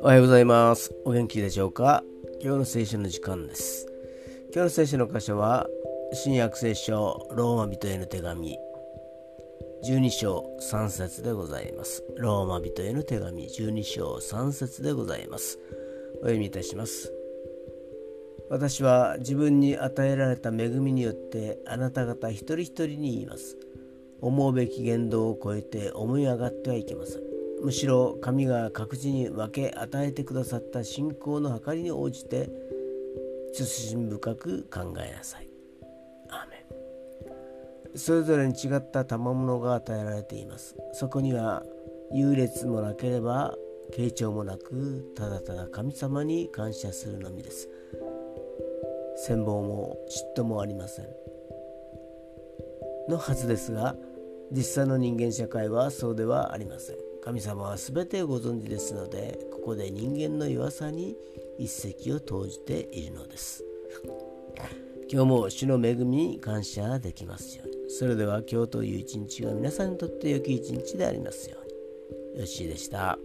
おはようございます。お元気でしょうか？今日の聖書の時間です。今日の聖書の箇所は、新約聖書ローマ人への手紙12章3節でございます。ローマ人への手紙12章3節でございます。お読みいたします。私は自分に与えられた恵みによってあなた方一人一人に言います。思うべき言動を超えて思い上がってはいけません。むしろ神が各自に分け与えてくださった信仰の計りに応じて慎み深く考えなさい。アーメンそれぞれに違った賜物が与えられています。そこには優劣もなければ傾聴もなくただただ神様に感謝するのみです。羨望も嫉妬もありませんのはずですが実際の人間社会はそうではありません。神様は全てご存知ですのでここで人間の弱さに一石を投じているのです。今日も主の恵みに感謝できますように。それでは今日という一日が皆さんにとって良き一日でありますように。よしでした。